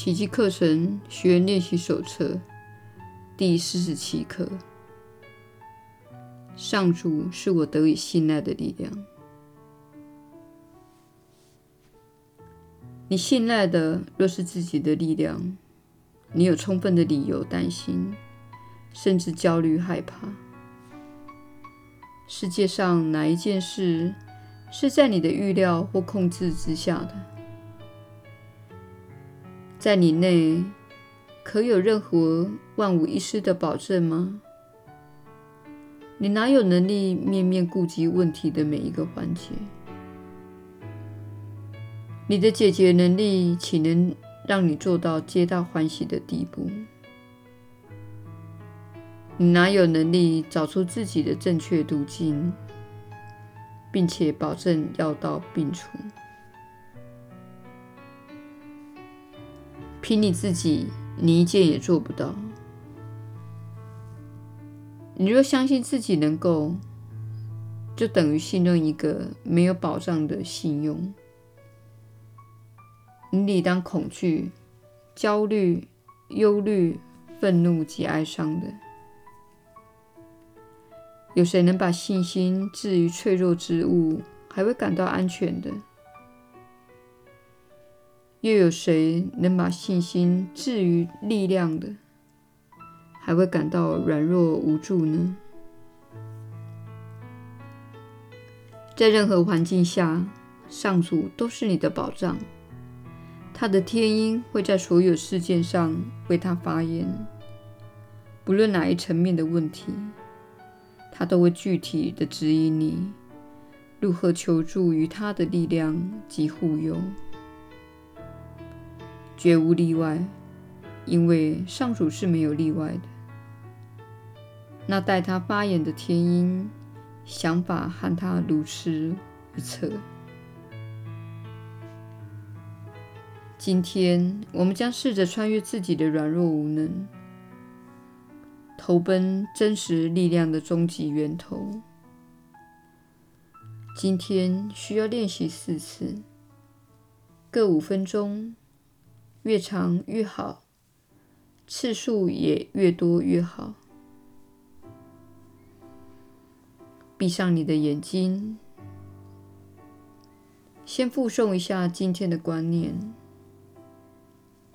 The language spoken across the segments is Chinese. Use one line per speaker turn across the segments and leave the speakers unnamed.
奇迹课程学员练习手册第四十七课：上主是我得以信赖的力量。你信赖的若是自己的力量，你有充分的理由担心，甚至焦虑害怕。世界上哪一件事是在你的预料或控制之下的？在你内可有任何万无一失的保证吗？你哪有能力面面顾及问题的每一个环节？你的解决能力岂能让你做到皆大欢喜的地步？你哪有能力找出自己的正确途径，并且保证药到病除？凭你自己，你一件也做不到。你若相信自己能够，就等于信任一个没有保障的信用。你理当恐惧、焦虑、忧虑、愤怒及哀伤的。有谁能把信心置于脆弱之物，还会感到安全的？又有谁能把信心置于力量的，还会感到软弱无助呢？在任何环境下，上主都是你的保障。他的天鹰会在所有事件上为他发言，不论哪一层面的问题。他都会具体地指引你如何求助于他的力量及护佑，绝无例外，因为上主是没有例外的。那待他发言的天鹰，想法和他如出一辙。今天，我们将试着穿越自己的软弱无能。投奔真实力量的终极源头。今天需要练习四次，各五分钟，越长越好，次数也越多越好。闭上你的眼睛，先复诵一下今天的观念，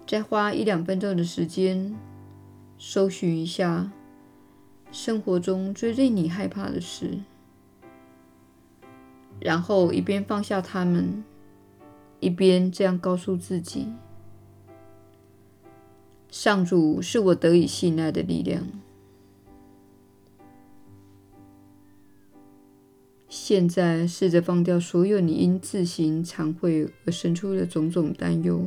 再花一两分钟的时间搜寻一下。生活中最令你害怕的事，然后一边放下它们，一边这样告诉自己：“上主是我得以信赖的力量。”现在试着放掉所有你因自行惭愧而生出的种种担忧，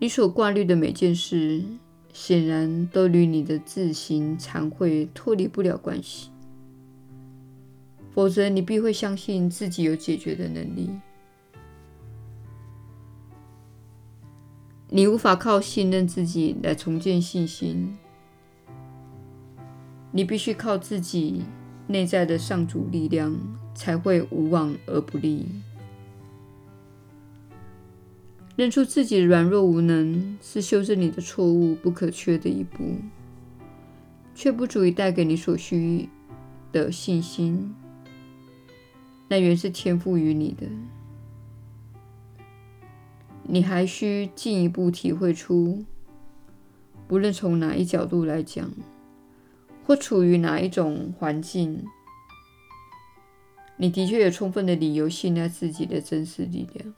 你所挂虑的每件事。显然都与你的自行惭愧脱离不了关系，否则你必会相信自己有解决的能力。你无法靠信任自己来重建信心，你必须靠自己内在的上主力量，才会无往而不利。认出自己的软弱无能，是修正你的错误不可缺的一步，却不足以带给你所需的信心。那原是天赋予你的，你还需进一步体会出，不论从哪一角度来讲，或处于哪一种环境，你的确有充分的理由信赖自己的真实力量。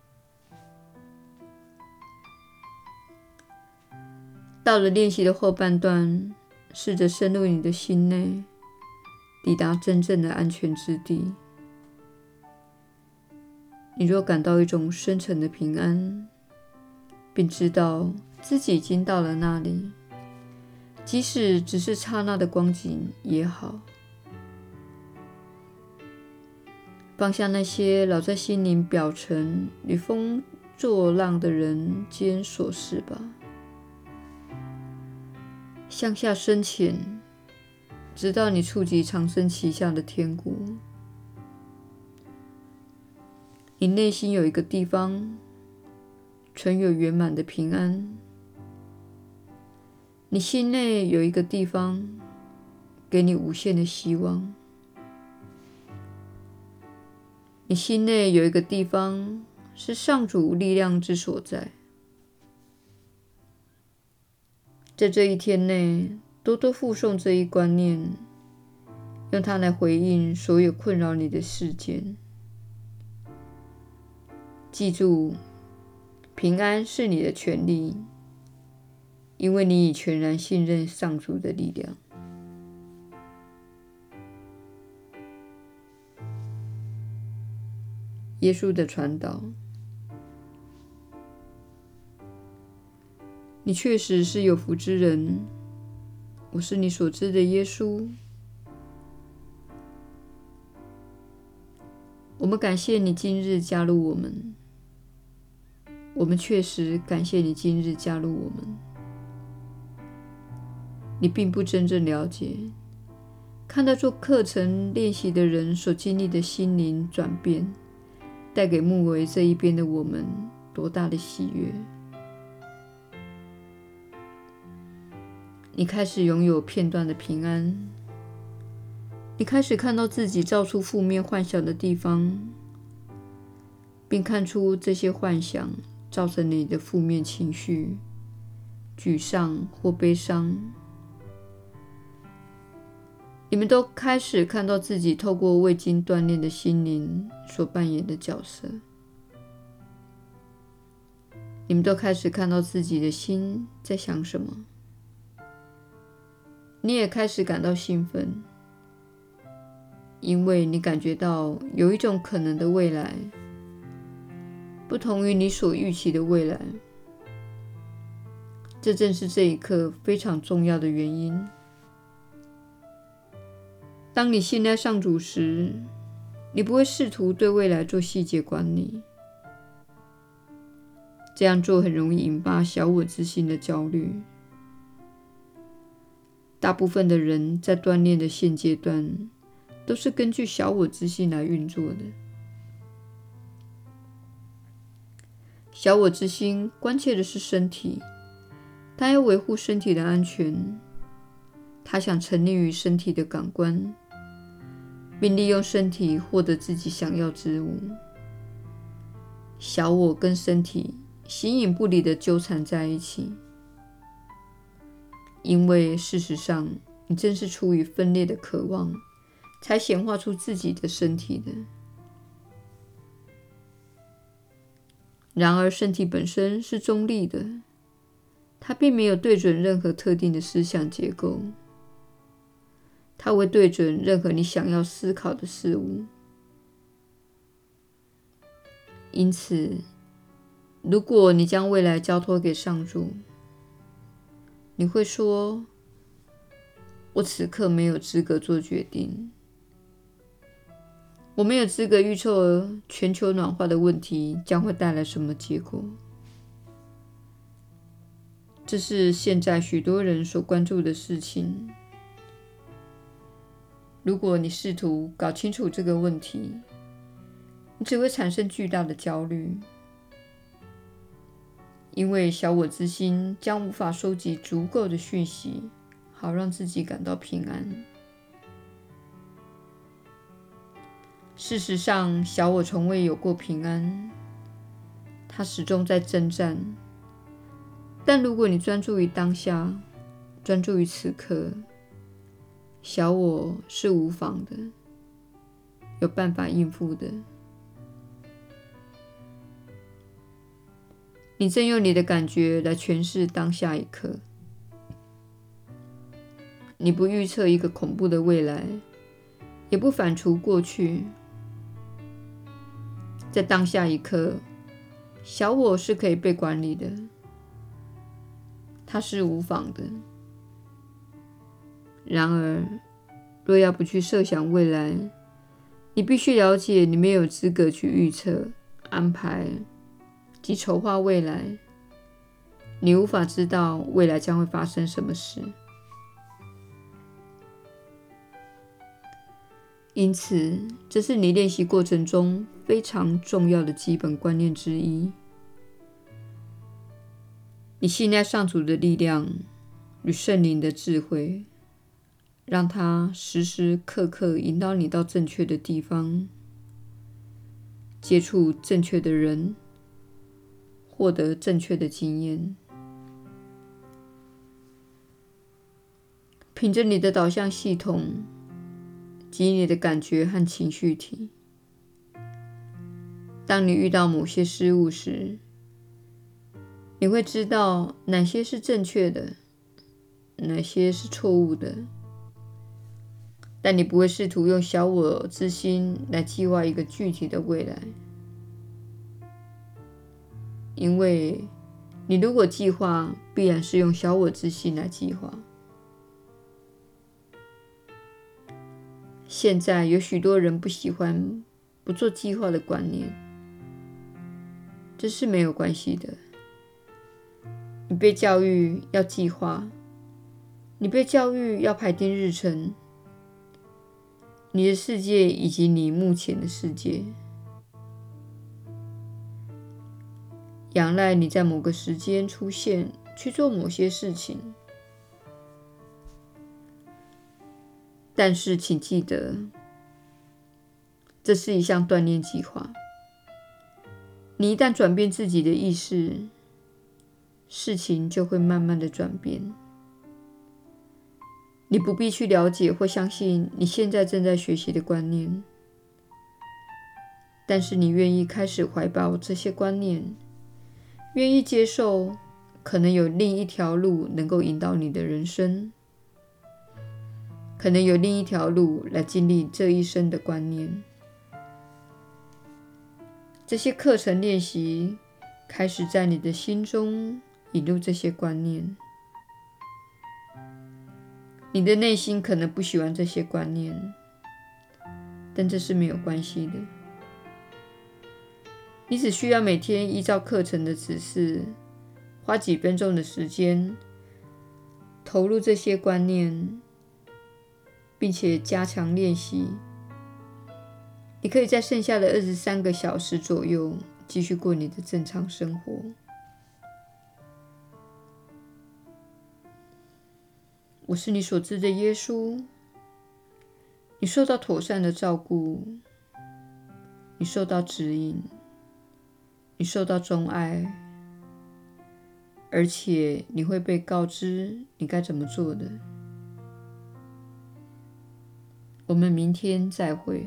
到了练习的后半段，试着深入你的心内，抵达真正的安全之地。你若感到一种深沉的平安，并知道自己已经到了那里，即使只是刹那的光景也好，放下那些老在心灵表层与风作浪的人间琐事吧。向下深潜，直到你触及长生旗下的天国。你内心有一个地方，存有圆满的平安。你心内有一个地方，给你无限的希望。你心内有一个地方，是上主力量之所在。在这一天内，多多附送这一观念，用它来回应所有困扰你的事件。记住，平安是你的权利，因为你已全然信任上主的力量。耶稣的传导，你确实是有福之人。我是你所知的耶稣。我们感谢你今日加入我们。我们确实感谢你今日加入我们。你并不真正了解，看到做课程练习的人所经历的心灵转变，带给木维这一边的我们多大的喜悦。你开始拥有片段的平安，你开始看到自己造出负面幻想的地方，并看出这些幻想。造成你的负面情绪、沮丧或悲伤，你们都开始看到自己透过未经锻炼的心灵所扮演的角色。你们都开始看到自己的心在想什么。你也开始感到兴奋，因为你感觉到有一种可能的未来。不同于你所预期的未来，这正是这一刻非常重要的原因。当你信赖上主时，你不会试图对未来做细节管理，这样做很容易引发小我之心的焦虑。大部分的人在锻炼的现阶段，都是根据小我之心来运作的。小我之心关切的是身体，他要维护身体的安全，他想沉溺于身体的感官，并利用身体获得自己想要之物。小我跟身体形影不离地纠缠在一起，因为事实上，你正是出于分裂的渴望，才显化出自己的身体的。然而，身体本身是中立的，它并没有对准任何特定的思想结构，它会对准任何你想要思考的事物。因此，如果你将未来交托给上主，你会说：“我此刻没有资格做决定。”我没有资格预测全球暖化的问题将会带来什么结果。这是现在许多人所关注的事情。如果你试图搞清楚这个问题，你只会产生巨大的焦虑，因为小我之心将无法收集足够的讯息，好让自己感到平安。事实上，小我从未有过平安，他始终在征战。但如果你专注于当下，专注于此刻，小我是无妨的，有办法应付的。你正用你的感觉来诠释当下一刻。你不预测一个恐怖的未来，也不反刍过去。在当下一刻，小我是可以被管理的，它是无妨的。然而，若要不去设想未来，你必须了解，你没有资格去预测、安排及筹划未来。你无法知道未来将会发生什么事。因此，这是你练习过程中非常重要的基本观念之一。你信赖上主的力量与圣灵的智慧，让他时时刻刻引导你到正确的地方，接触正确的人，获得正确的经验。凭着你的导向系统及你的感觉和情绪体，当你遇到某些失误时，你会知道哪些是正确的，哪些是错误的。但你不会试图用小我之心来计划一个具体的未来，因为你如果计划，必然是用小我之心来计划。现在有许多人不喜欢不做计划的观念，这是没有关系的。你被教育要计划，你被教育要排定日程，你的世界以及你目前的世界，仰赖你在某个时间出现去做某些事情。但是，请记得，这是一项锻炼计划。你一旦转变自己的意识，事情就会慢慢的转变。你不必去了解或相信你现在正在学习的观念，但是你愿意开始怀抱这些观念，愿意接受可能有另一条路能够引导你的人生。可能有另一条路来经历这一生的观念。这些课程练习开始在你的心中引入这些观念。你的内心可能不喜欢这些观念，但这是没有关系的。你只需要每天依照课程的指示，花几分钟的时间，投入这些观念。并且加强练习，你可以在剩下的二十三个小时左右继续过你的正常生活。我是你所知的耶稣，你受到妥善的照顾，你受到指引，你受到钟爱，而且你会被告知你该怎么做的。我们明天再会。